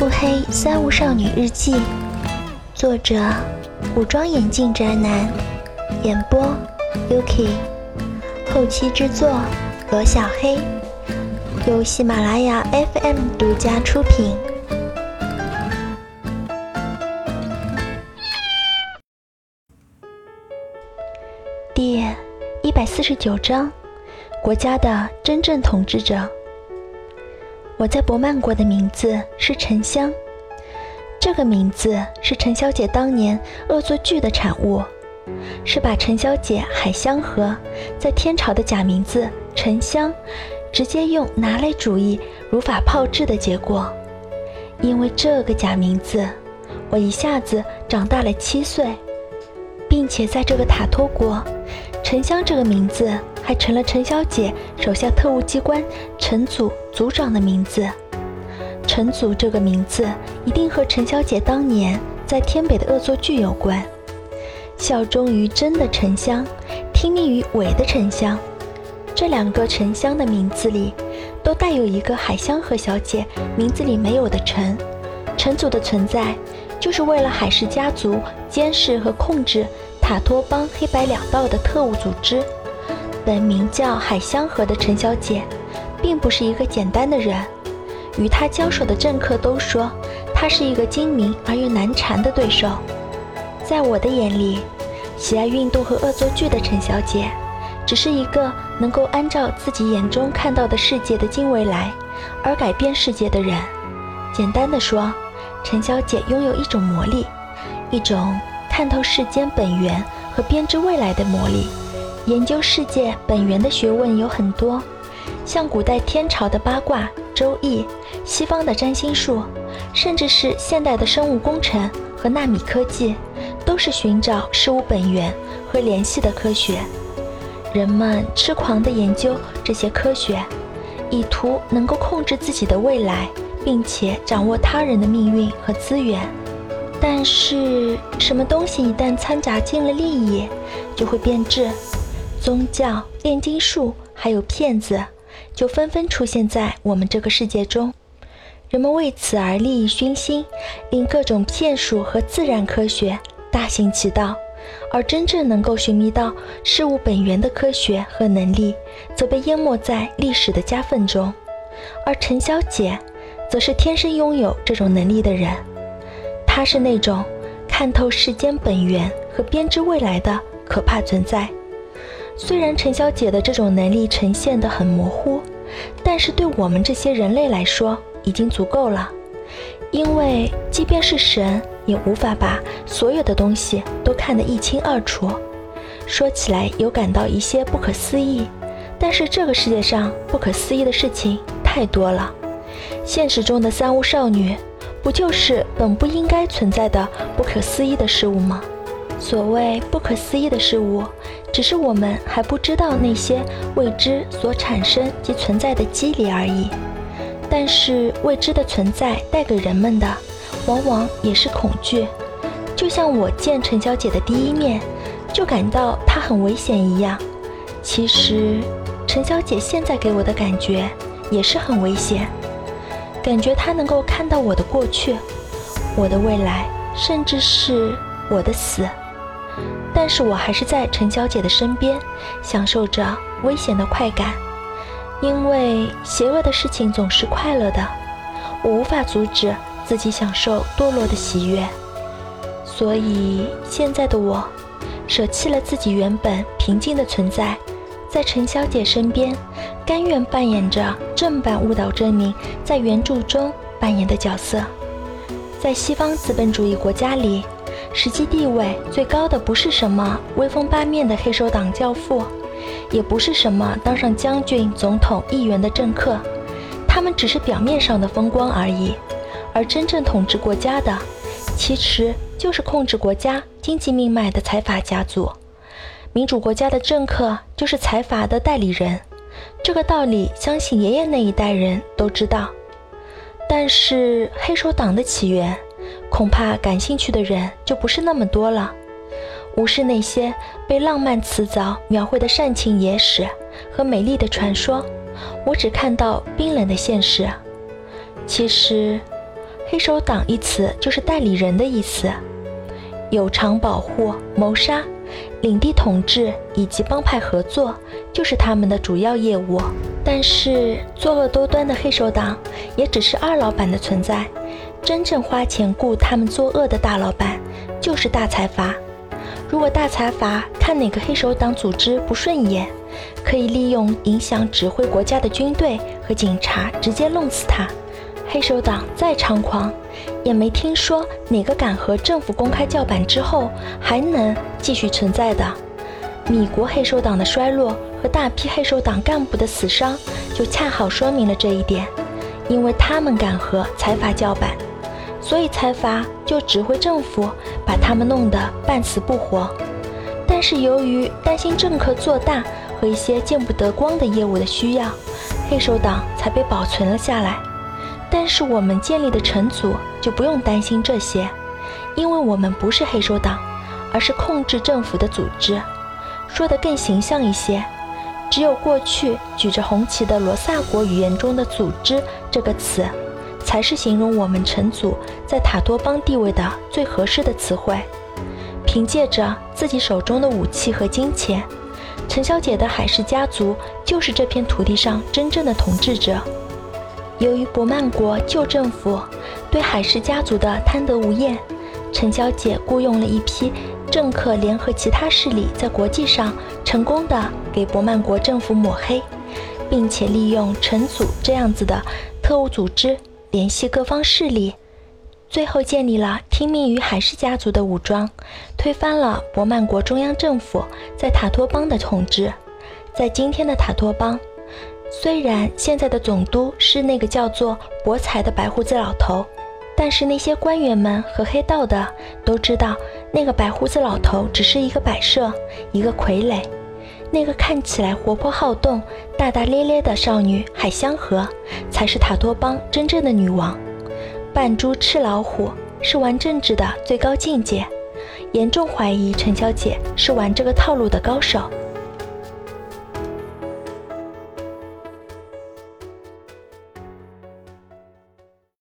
腹黑三无少女日记，作者：武装眼镜宅男，演播：Yuki，后期制作：罗小黑，由喜马拉雅 FM 独家出品。第一百四十九章：国家的真正统治者。我在博曼国的名字是沉香，这个名字是陈小姐当年恶作剧的产物，是把陈小姐海香河在天朝的假名字沉香，直接用拿来主义如法炮制的结果。因为这个假名字，我一下子长大了七岁，并且在这个塔托国，沉香这个名字。还成了陈小姐手下特务机关陈组组长的名字。陈组这个名字一定和陈小姐当年在天北的恶作剧有关。效忠于真的沉香，听命于伪的沉香，这两个沉香的名字里，都带有一个海香和小姐名字里没有的陈。陈组的存在，就是为了海氏家族监视和控制塔托邦黑白两道的特务组织。本名叫海香河的陈小姐，并不是一个简单的人。与她交手的政客都说，她是一个精明而又难缠的对手。在我的眼里，喜爱运动和恶作剧的陈小姐，只是一个能够按照自己眼中看到的世界的经未来而改变世界的人。简单的说，陈小姐拥有一种魔力，一种看透世间本源和编织未来的魔力。研究世界本源的学问有很多，像古代天朝的八卦、周易，西方的占星术，甚至是现代的生物工程和纳米科技，都是寻找事物本源和联系的科学。人们痴狂地研究这些科学，以图能够控制自己的未来，并且掌握他人的命运和资源。但是，什么东西一旦掺杂进了利益，就会变质。宗教、炼金术，还有骗子，就纷纷出现在我们这个世界中。人们为此而利益熏心，令各种骗术和自然科学大行其道，而真正能够寻觅到事物本源的科学和能力，则被淹没在历史的夹缝中。而陈小姐，则是天生拥有这种能力的人。她是那种看透世间本源和编织未来的可怕存在。虽然陈小姐的这种能力呈现得很模糊，但是对我们这些人类来说已经足够了。因为即便是神也无法把所有的东西都看得一清二楚。说起来有感到一些不可思议，但是这个世界上不可思议的事情太多了。现实中的三无少女，不就是本不应该存在的不可思议的事物吗？所谓不可思议的事物。只是我们还不知道那些未知所产生及存在的机理而已。但是未知的存在带给人们的，往往也是恐惧。就像我见陈小姐的第一面，就感到她很危险一样。其实，陈小姐现在给我的感觉也是很危险，感觉她能够看到我的过去、我的未来，甚至是我的死。但是我还是在陈小姐的身边，享受着危险的快感，因为邪恶的事情总是快乐的，我无法阻止自己享受堕落的喜悦，所以现在的我，舍弃了自己原本平静的存在，在陈小姐身边，甘愿扮演着正版误导证明在原著中扮演的角色，在西方资本主义国家里。实际地位最高的不是什么威风八面的黑手党教父，也不是什么当上将军、总统、议员的政客，他们只是表面上的风光而已。而真正统治国家的，其实就是控制国家经济命脉的财阀家族。民主国家的政客就是财阀的代理人，这个道理相信爷爷那一代人都知道。但是黑手党的起源。恐怕感兴趣的人就不是那么多了。无视那些被浪漫辞藻描绘的煽情野史和美丽的传说，我只看到冰冷的现实。其实，黑手党一词就是代理人的意思，有偿保护、谋杀、领地统治以及帮派合作就是他们的主要业务。但是作恶多端的黑手党也只是二老板的存在，真正花钱雇他们作恶的大老板就是大财阀。如果大财阀看哪个黑手党组织不顺眼，可以利用影响指挥国家的军队和警察直接弄死他。黑手党再猖狂，也没听说哪个敢和政府公开叫板之后还能继续存在的。米国黑手党的衰落和大批黑手党干部的死伤，就恰好说明了这一点。因为他们敢和财阀叫板，所以财阀就指挥政府把他们弄得半死不活。但是由于担心政客做大和一些见不得光的业务的需要，黑手党才被保存了下来。但是我们建立的城组就不用担心这些，因为我们不是黑手党，而是控制政府的组织。说得更形象一些，只有过去举着红旗的罗萨国语言中的“组织”这个词，才是形容我们陈祖在塔多邦地位的最合适的词汇。凭借着自己手中的武器和金钱，陈小姐的海氏家族就是这片土地上真正的统治者。由于博曼国旧政府对海氏家族的贪得无厌，陈小姐雇佣了一批。政客联合其他势力，在国际上成功的给伯曼国政府抹黑，并且利用陈祖这样子的特务组织联系各方势力，最后建立了听命于海氏家族的武装，推翻了伯曼国中央政府在塔托邦的统治。在今天的塔托邦，虽然现在的总督是那个叫做博才的白胡子老头。但是那些官员们和黑道的都知道，那个白胡子老头只是一个摆设，一个傀儡。那个看起来活泼好动、大大咧咧的少女海香河，才是塔托邦真正的女王。扮猪吃老虎是玩政治的最高境界，严重怀疑陈小姐是玩这个套路的高手。